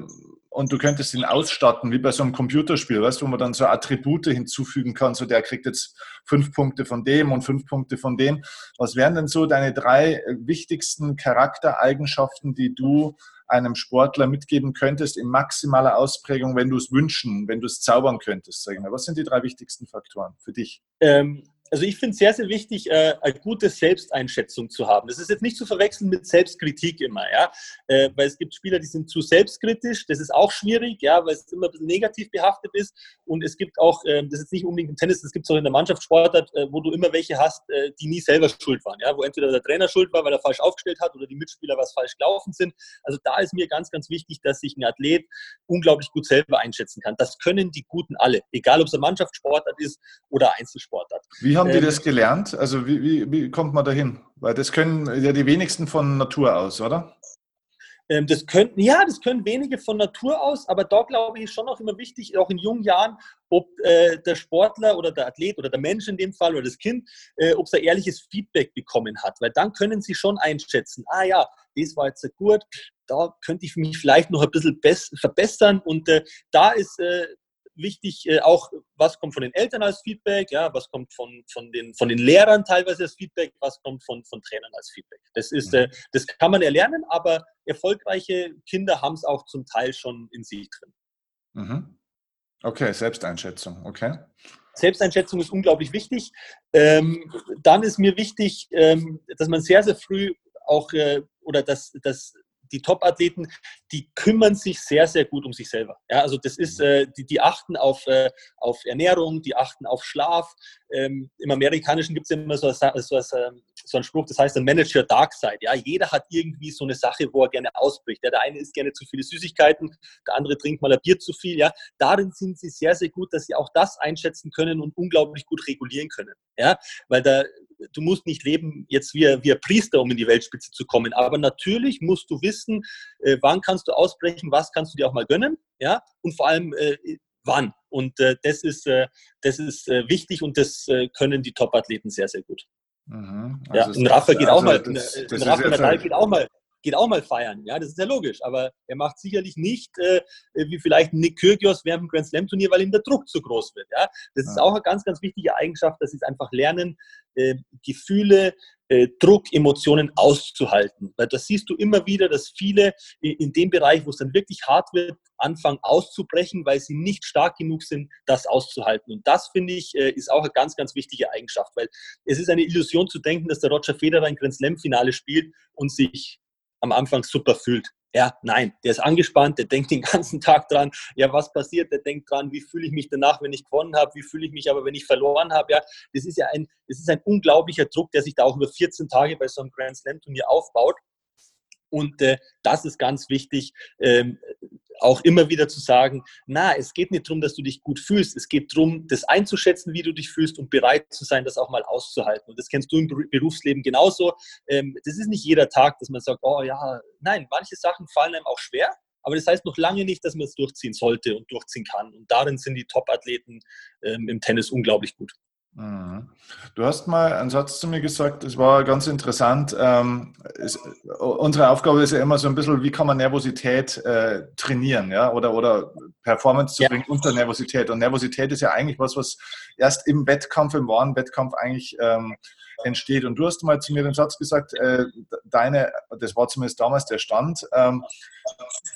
und du könntest ihn ausstatten, wie bei so einem Computerspiel, weißt du, wo man dann so Attribute hinzufügen kann, so der kriegt jetzt fünf Punkte von dem und fünf Punkte von dem. Was wären denn so deine drei wichtigsten Charaktereigenschaften, die du einem Sportler mitgeben könntest in maximaler Ausprägung, wenn du es wünschen, wenn du es zaubern könntest? Sag ich mal. Was sind die drei wichtigsten Faktoren für dich? Ähm, also ich finde es sehr, sehr wichtig, äh, eine gute Selbsteinschätzung zu haben. Das ist jetzt nicht zu verwechseln mit Selbstkritik immer, ja, äh, weil es gibt Spieler, die sind zu selbstkritisch. Das ist auch schwierig, ja, weil es immer ein bisschen negativ behaftet ist. Und es gibt auch, äh, das ist nicht unbedingt im Tennis, das gibt es auch in der Mannschaftssportart, äh, wo du immer welche hast, äh, die nie selber schuld waren, ja, wo entweder der Trainer schuld war, weil er falsch aufgestellt hat, oder die Mitspieler was falsch gelaufen sind. Also da ist mir ganz, ganz wichtig, dass sich ein Athlet unglaublich gut selber einschätzen kann. Das können die Guten alle, egal ob es eine Mannschaftssportart ist oder Einzelsportart. Wie haben die ähm, das gelernt? Also wie, wie, wie kommt man dahin? Weil das können ja die wenigsten von Natur aus, oder? Ähm, das könnten, ja, das können wenige von Natur aus, aber da glaube ich ist schon auch immer wichtig, auch in jungen Jahren, ob äh, der Sportler oder der Athlet oder der Mensch in dem Fall oder das Kind, äh, ob es ein ehrliches Feedback bekommen hat, weil dann können sie schon einschätzen, ah ja, das war jetzt gut, da könnte ich mich vielleicht noch ein bisschen verbessern und äh, da ist äh, wichtig äh, auch, was kommt von den Eltern als Feedback, ja, was kommt von, von, den, von den Lehrern teilweise als Feedback, was kommt von, von Trainern als Feedback. Das, ist, äh, das kann man erlernen, aber erfolgreiche Kinder haben es auch zum Teil schon in sich drin. Mhm. Okay, Selbsteinschätzung, okay. Selbsteinschätzung ist unglaublich wichtig. Ähm, dann ist mir wichtig, ähm, dass man sehr, sehr früh auch äh, oder dass, dass die Top-Athleten, die kümmern sich sehr, sehr gut um sich selber. Ja, also das ist, äh, die, die achten auf, äh, auf Ernährung, die achten auf Schlaf. Ähm, Im Amerikanischen gibt es immer so, so, so, so einen Spruch, das heißt ein Manager Dark Side. Ja, jeder hat irgendwie so eine Sache, wo er gerne ausbricht. Ja, der eine isst gerne zu viele Süßigkeiten, der andere trinkt mal ein Bier zu viel. Ja, darin sind sie sehr, sehr gut, dass sie auch das einschätzen können und unglaublich gut regulieren können. Ja, weil da du musst nicht leben jetzt wie, wie ein Priester, um in die Weltspitze zu kommen. Aber natürlich musst du wissen, äh, wann kannst du ausbrechen, was kannst du dir auch mal gönnen, ja, und vor allem äh, wann. Und äh, das ist, äh, das ist äh, wichtig und das äh, können die Top-Athleten sehr, sehr gut. Mhm. Also ja, ein Rafa geht also, auch mal, das, das ein Rafa Nadal geht auch mal geht auch mal feiern. Ja, das ist ja logisch. Aber er macht sicherlich nicht äh, wie vielleicht Nick Kyrgios während dem Grand Slam Turnier, weil ihm der Druck zu groß wird. Ja, das ist auch eine ganz, ganz wichtige Eigenschaft, dass sie es einfach lernen, äh, Gefühle, äh, Druck, Emotionen auszuhalten. Weil das siehst du immer wieder, dass viele in dem Bereich, wo es dann wirklich hart wird, anfangen auszubrechen, weil sie nicht stark genug sind, das auszuhalten. Und das, finde ich, äh, ist auch eine ganz, ganz wichtige Eigenschaft, weil es ist eine Illusion zu denken, dass der Roger Federer ein Grand Slam-Finale spielt und sich am Anfang super fühlt. Ja, nein, der ist angespannt, der denkt den ganzen Tag dran, ja, was passiert, der denkt dran, wie fühle ich mich danach, wenn ich gewonnen habe, wie fühle ich mich aber, wenn ich verloren habe, ja, das ist ja ein, das ist ein unglaublicher Druck, der sich da auch über 14 Tage bei so einem Grand Slam Turnier aufbaut. Und äh, das ist ganz wichtig, ähm, auch immer wieder zu sagen, na, es geht nicht darum, dass du dich gut fühlst, es geht darum, das einzuschätzen, wie du dich fühlst und bereit zu sein, das auch mal auszuhalten. Und das kennst du im Berufsleben genauso. Ähm, das ist nicht jeder Tag, dass man sagt, oh ja, nein, manche Sachen fallen einem auch schwer, aber das heißt noch lange nicht, dass man es durchziehen sollte und durchziehen kann. Und darin sind die Top-Athleten ähm, im Tennis unglaublich gut. Mhm. Du hast mal einen Satz zu mir gesagt, das war ganz interessant. Ähm, es, unsere Aufgabe ist ja immer so ein bisschen, wie kann man Nervosität äh, trainieren, ja, oder, oder Performance zu ja. bringen unter Nervosität. Und Nervosität ist ja eigentlich was, was erst im Wettkampf, im wahren Wettkampf eigentlich ähm, entsteht. Und du hast mal zu mir den Satz gesagt, äh, deine, das war zumindest damals der Stand, ähm,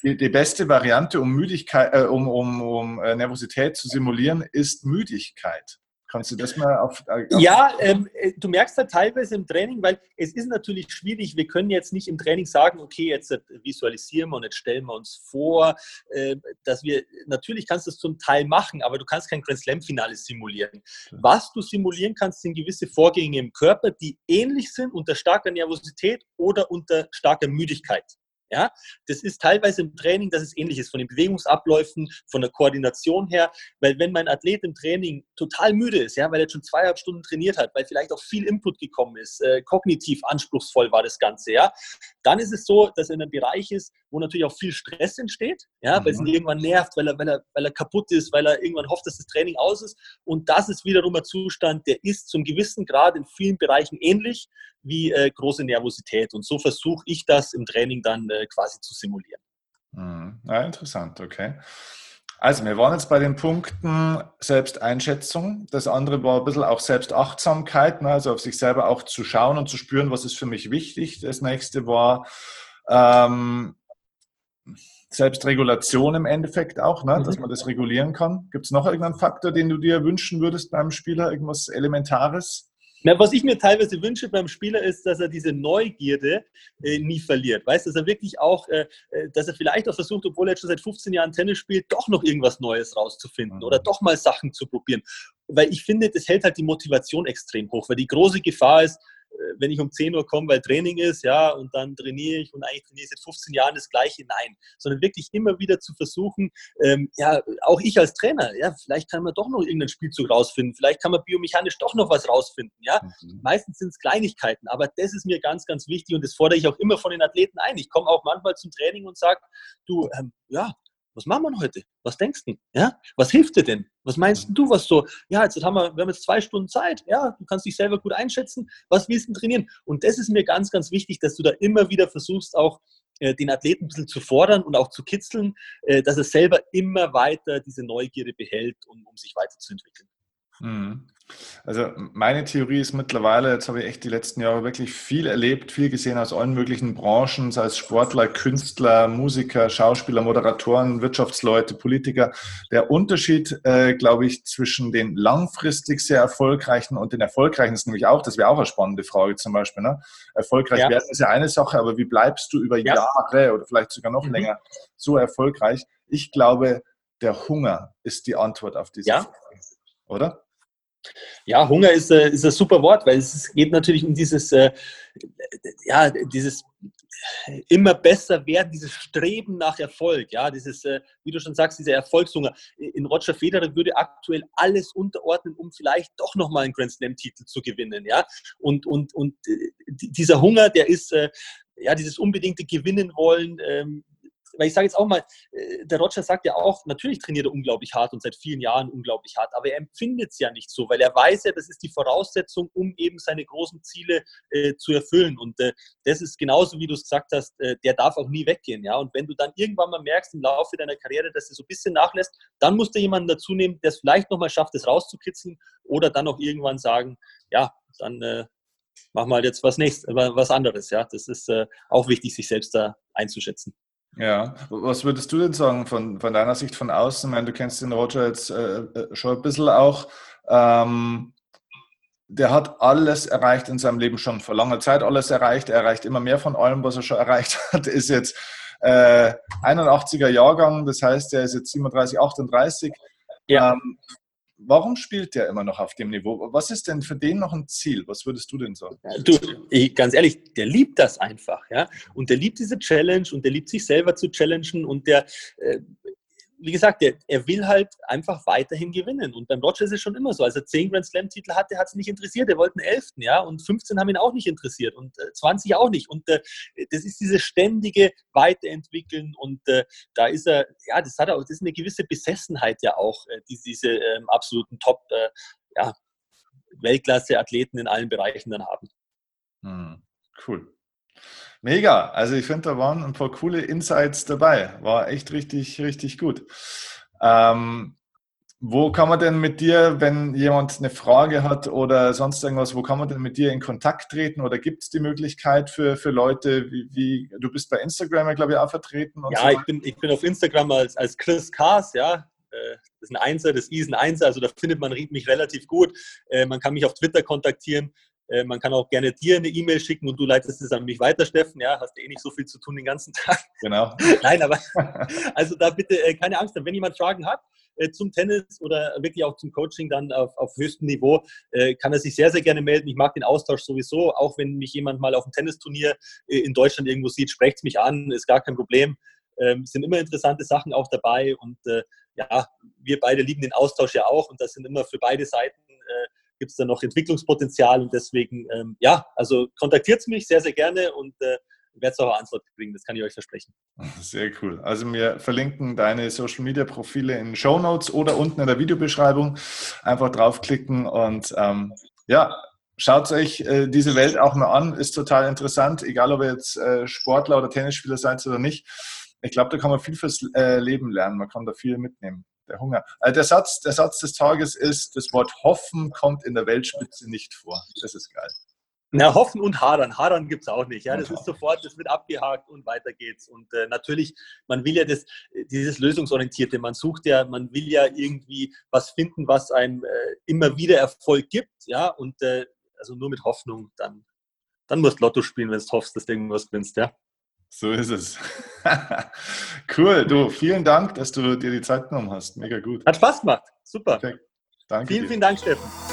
die, die, beste Variante, um Müdigkeit, äh, um, um, um äh, Nervosität zu simulieren, ist Müdigkeit. Kannst du das mal auf. auf ja, ähm, äh, du merkst halt teilweise im Training, weil es ist natürlich schwierig. Wir können jetzt nicht im Training sagen, okay, jetzt äh, visualisieren wir und jetzt stellen wir uns vor, äh, dass wir. Natürlich kannst du es zum Teil machen, aber du kannst kein Grand Slam-Finale simulieren. Was du simulieren kannst, sind gewisse Vorgänge im Körper, die ähnlich sind unter starker Nervosität oder unter starker Müdigkeit. Ja, das ist teilweise im Training, dass es ähnlich ist, von den Bewegungsabläufen, von der Koordination her, weil wenn mein Athlet im Training total müde ist, ja, weil er schon zweieinhalb Stunden trainiert hat, weil vielleicht auch viel Input gekommen ist, äh, kognitiv anspruchsvoll war das Ganze, ja, dann ist es so, dass er in einem Bereich ist, wo natürlich auch viel Stress entsteht, ja, mhm. weil es ihn irgendwann nervt, weil er, weil, er, weil er kaputt ist, weil er irgendwann hofft, dass das Training aus ist. Und das ist wiederum ein Zustand, der ist zum gewissen Grad in vielen Bereichen ähnlich wie äh, große Nervosität. Und so versuche ich das im Training dann äh, quasi zu simulieren. Mhm. Ja, interessant, okay. Also, wir waren jetzt bei den Punkten Selbsteinschätzung. Das andere war ein bisschen auch Selbstachtsamkeit, ne? also auf sich selber auch zu schauen und zu spüren, was ist für mich wichtig. Das nächste war ähm, Selbstregulation im Endeffekt auch, ne? dass mhm. man das regulieren kann. Gibt es noch irgendeinen Faktor, den du dir wünschen würdest beim Spieler, irgendwas Elementares? Na, was ich mir teilweise wünsche beim Spieler ist, dass er diese Neugierde äh, nie verliert. Weißt, dass er wirklich auch, äh, äh dass er vielleicht auch versucht, obwohl er schon seit 15 Jahren Tennis spielt, doch noch irgendwas Neues rauszufinden mhm. oder doch mal Sachen zu probieren. Weil ich finde, das hält halt die Motivation extrem hoch, weil die große Gefahr ist, wenn ich um 10 Uhr komme, weil Training ist, ja, und dann trainiere ich und eigentlich trainiere ich seit 15 Jahren das Gleiche. Nein, sondern wirklich immer wieder zu versuchen, ähm, ja, auch ich als Trainer, ja, vielleicht kann man doch noch irgendeinen Spielzug rausfinden, vielleicht kann man biomechanisch doch noch was rausfinden, ja. Mhm. Meistens sind es Kleinigkeiten, aber das ist mir ganz, ganz wichtig und das fordere ich auch immer von den Athleten ein. Ich komme auch manchmal zum Training und sage, du, ähm, ja, was machen wir heute? Was denkst du? Ja? Was hilft dir denn? Was meinst du, was so, ja, jetzt haben wir, wir haben jetzt zwei Stunden Zeit, ja, du kannst dich selber gut einschätzen, was willst du trainieren? Und das ist mir ganz, ganz wichtig, dass du da immer wieder versuchst, auch äh, den Athleten ein bisschen zu fordern und auch zu kitzeln, äh, dass er selber immer weiter diese Neugierde behält, um, um sich weiterzuentwickeln. Mhm. Also meine Theorie ist mittlerweile, jetzt habe ich echt die letzten Jahre wirklich viel erlebt, viel gesehen aus allen möglichen Branchen, sei es Sportler, Künstler, Musiker, Schauspieler, Moderatoren, Wirtschaftsleute, Politiker. Der Unterschied, äh, glaube ich, zwischen den langfristig sehr erfolgreichen und den erfolgreichen ist nämlich auch, das wäre auch eine spannende Frage zum Beispiel. Ne? Erfolgreich ja. werden ist ja eine Sache, aber wie bleibst du über ja. Jahre oder vielleicht sogar noch mhm. länger so erfolgreich? Ich glaube, der Hunger ist die Antwort auf diese ja. Frage. Oder? Ja, Hunger ist, äh, ist ein super Wort, weil es geht natürlich um dieses, äh, ja, dieses immer besser werden, dieses Streben nach Erfolg, ja, dieses, äh, wie du schon sagst, dieser Erfolgshunger. In Roger Federer würde aktuell alles unterordnen, um vielleicht doch nochmal einen Grand Slam-Titel zu gewinnen, ja. Und, und, und dieser Hunger, der ist, ja, dieses unbedingte Gewinnen wollen, ähm, weil ich sage jetzt auch mal, äh, der Roger sagt ja auch, natürlich trainiert er unglaublich hart und seit vielen Jahren unglaublich hart, aber er empfindet es ja nicht so, weil er weiß ja, das ist die Voraussetzung, um eben seine großen Ziele äh, zu erfüllen. Und äh, das ist genauso, wie du es gesagt hast, äh, der darf auch nie weggehen. Ja? Und wenn du dann irgendwann mal merkst im Laufe deiner Karriere, dass er so ein bisschen nachlässt, dann musst du jemanden dazu nehmen, der es vielleicht nochmal schafft, das rauszukitzeln oder dann auch irgendwann sagen, ja, dann äh, wir halt jetzt was nächstes, was anderes. Ja, das ist äh, auch wichtig, sich selbst da einzuschätzen. Ja, was würdest du denn sagen von, von deiner Sicht von außen? Ich meine, du kennst den Roger jetzt äh, äh, schon ein bisschen auch. Ähm, der hat alles erreicht in seinem Leben schon vor langer Zeit, alles erreicht. Er erreicht immer mehr von allem, was er schon erreicht hat. Er ist jetzt äh, 81er Jahrgang, das heißt, er ist jetzt 37, 38. Ja. Ähm, warum spielt der immer noch auf dem Niveau? Was ist denn für den noch ein Ziel? Was würdest du denn sagen? Du, ich, ganz ehrlich, der liebt das einfach, ja. Und der liebt diese Challenge und der liebt sich selber zu challengen und der, äh, wie gesagt, der, er will halt einfach weiterhin gewinnen. Und beim Roger ist es schon immer so. Als er 10 Grand Slam-Titel hatte, hat es nicht interessiert. Er wollte einen 11. Ja, und 15 haben ihn auch nicht interessiert und äh, 20 auch nicht. Und äh, das ist dieses ständige Weiterentwickeln. Und äh, da ist er, ja, das hat auch, das ist eine gewisse Besessenheit ja auch, äh, die diese ähm, absoluten Top, äh, in allen Bereichen dann haben. Hm, cool. Mega. Also ich finde, da waren ein paar coole Insights dabei. War echt richtig, richtig gut. Ähm, wo kann man denn mit dir, wenn jemand eine Frage hat oder sonst irgendwas, wo kann man denn mit dir in Kontakt treten? Oder gibt es die Möglichkeit für, für Leute, wie, wie du bist bei Instagram, glaube ich, auch vertreten? ja, so ich, bin, ich bin auf Instagram als, als Chris Kars, ja. Äh, das ist ein Einser, das ist ein Einser, also da findet man mich relativ gut. Äh, man kann mich auf Twitter kontaktieren. Äh, man kann auch gerne dir eine E-Mail schicken und du leitest es an mich weiter, Steffen. Ja, hast eh nicht so viel zu tun den ganzen Tag. Genau. Nein, aber also da bitte äh, keine Angst haben. Wenn jemand Fragen hat äh, zum Tennis oder wirklich auch zum Coaching dann auf, auf höchstem Niveau, kann er sich sehr, sehr gerne melden. Ich mag den Austausch sowieso. Auch wenn mich jemand mal auf einem Tennisturnier in Deutschland irgendwo sieht, sprecht es mich an, ist gar kein Problem. Ähm, sind immer interessante Sachen auch dabei und ja, wir beide lieben den Austausch ja auch und das sind immer für beide Seiten gibt es da noch Entwicklungspotenzial und deswegen, ähm, ja, also kontaktiert mich sehr, sehr gerne und äh, werde es auch Antwort bringen, das kann ich euch versprechen. Sehr cool. Also wir verlinken deine Social Media Profile in Show Notes oder unten in der Videobeschreibung. Einfach draufklicken und ähm, ja, schaut euch äh, diese Welt auch mal an. Ist total interessant, egal ob ihr jetzt äh, Sportler oder Tennisspieler seid oder nicht. Ich glaube, da kann man viel fürs äh, Leben lernen. Man kann da viel mitnehmen der Hunger. Also der, Satz, der Satz des Tages ist, das Wort hoffen kommt in der Weltspitze nicht vor. Das ist geil. Na, hoffen und hadern. Hadern gibt es auch nicht. Ja, das ist sofort, das wird abgehakt und weiter geht's. Und äh, natürlich, man will ja das, dieses Lösungsorientierte, man sucht ja, man will ja irgendwie was finden, was einem äh, immer wieder Erfolg gibt. Ja, und äh, also nur mit Hoffnung, dann, dann musst Lotto spielen, wenn du hoffst, dass du irgendwas gewinnst, ja. So ist es. cool. Du, vielen Dank, dass du dir die Zeit genommen hast. Mega gut. Hat Spaß gemacht. Super. Perfekt. Danke. Vielen, dir. vielen Dank, Steffen.